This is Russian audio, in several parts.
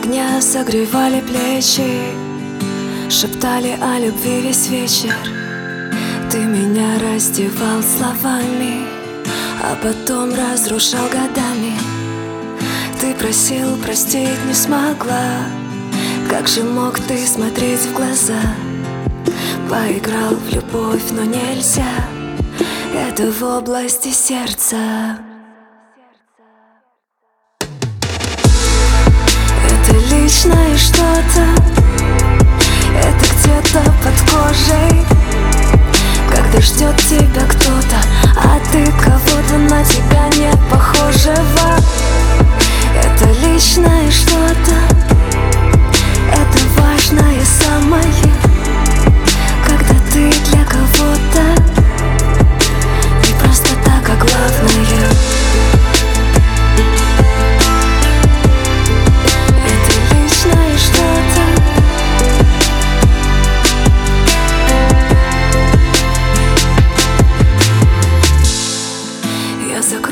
огня согревали плечи Шептали о любви весь вечер. Ты меня раздевал словами А потом разрушал годами. Ты просил, простить не смогла. Как же мог ты смотреть в глаза? Поиграл в любовь, но нельзя. Это в области сердца личное что-то. Это где-то под кожей. Когда ждет тебя кто-то А ты кого-то на тебя не похожего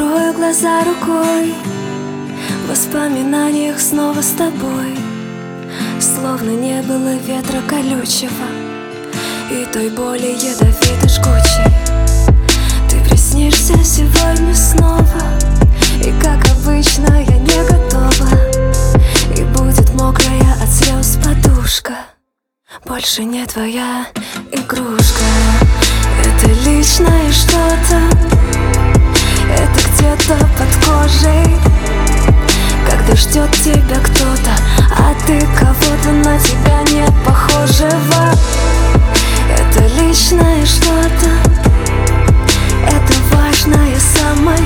Закрою глаза рукой В воспоминаниях снова с тобой. Словно не было ветра колючего И той боли ядовито жгучей. Ты приснишься сегодня снова И как обычно я не готова. И будет мокрая от слез подушка. Больше не твоя игрушка. Это личное что-то дрожит. Когда ждет тебя кто-то, а ты кого-то на тебя не похожего. Это личное что-то, это важное самое.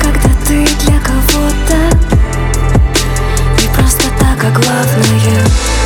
Когда ты для кого-то. Не просто так, а главное.